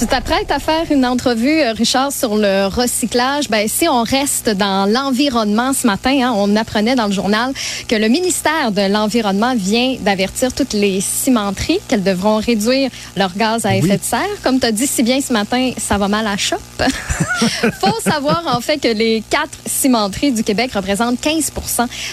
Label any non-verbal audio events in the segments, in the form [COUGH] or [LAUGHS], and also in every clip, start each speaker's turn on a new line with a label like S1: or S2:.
S1: Tu t'apprêtes à faire une entrevue, euh, Richard, sur le recyclage? Ben, si on reste dans l'environnement ce matin, hein, on apprenait dans le journal que le ministère de l'Environnement vient d'avertir toutes les cimenteries qu'elles devront réduire leur gaz à effet de serre. Comme tu as dit si bien ce matin, ça va mal à shop. [LAUGHS] faut savoir en fait que les quatre cimenteries du Québec représentent 15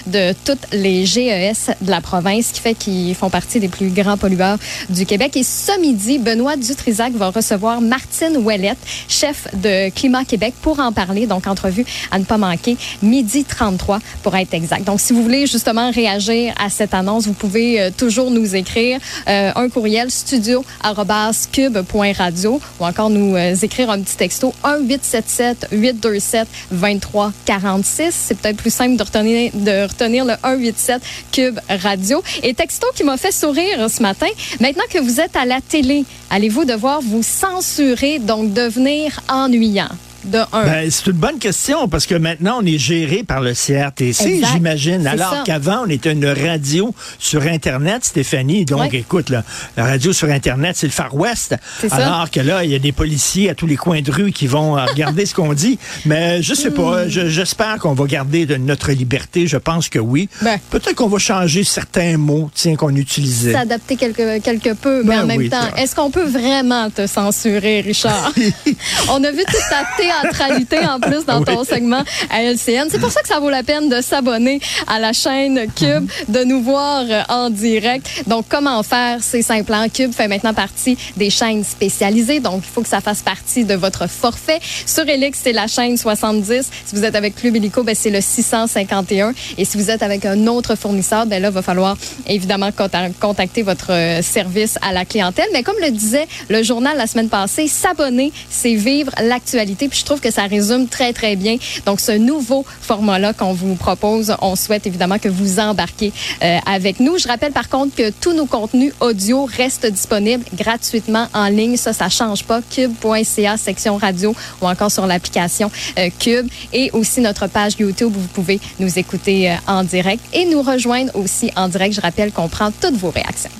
S1: de toutes les GES de la province, ce qui fait qu'ils font partie des plus grands pollueurs du Québec. Et ce midi, Benoît Dutrisac va recevoir Martine Ouellette, chef de Climat Québec, pour en parler. Donc, entrevue à ne pas manquer, midi 33 pour être exact. Donc, si vous voulez justement réagir à cette annonce, vous pouvez euh, toujours nous écrire euh, un courriel studio@cube.radio ou encore nous euh, écrire un petit texto 1 877 827 23 46. C'est peut-être plus simple de retenir de retenir le 187 Cube Radio. Et texto qui m'a fait sourire ce matin. Maintenant que vous êtes à la télé, allez-vous devoir vous censurer donc devenir ennuyant? De un?
S2: Ben, c'est une bonne question parce que maintenant, on est géré par le CRTC, j'imagine. Alors qu'avant, on était une radio sur Internet, Stéphanie. Donc, écoute, la radio sur Internet, c'est le Far West. Alors que là, il y a des policiers à tous les coins de rue qui vont regarder ce qu'on dit. Mais je sais pas. Hmm. J'espère qu'on va garder de notre liberté. Je pense que oui. Ben. Peut-être qu'on va changer certains mots, tiens, qu'on utilisait.
S1: S'adapter quelque, quelque peu, mais ben en même temps, est-ce qu'on peut vraiment te censurer, Richard? [LAUGHS] on a vu toute ta théâtralité en plus dans [LAUGHS] ton segment à LCN. C'est pour ça que ça vaut la peine de s'abonner à la chaîne Cube, de nous voir euh, en direct. Donc, comment faire? C'est simple. Hein? Cube fait maintenant partie des chaînes spécialisées. Donc, il faut que ça fasse partie de votre forfait. Sur Elix, c'est la chaîne 70. Si vous êtes avec Club Illico, ben, c'est le 651. Et si vous êtes avec un autre fournisseur, ben là, il va falloir évidemment contacter votre euh, service à la clientèle. Mais comme le disait le journal la semaine passée, s'abonner, c'est vivre l'actualité. Puis je trouve que ça résume très, très bien. Donc, ce nouveau format-là qu'on vous propose, on souhaite évidemment que vous embarquez euh, avec nous. Je rappelle par contre que tous nos contenus audio restent disponibles gratuitement en ligne. Ça, ça change pas. Cube.ca, section radio ou encore sur l'application euh, Cube et aussi notre page YouTube où vous pouvez nous écouter euh, en direct et nous rejoindre aussi en direct. Je rappelle qu'on prend toutes vos réactions.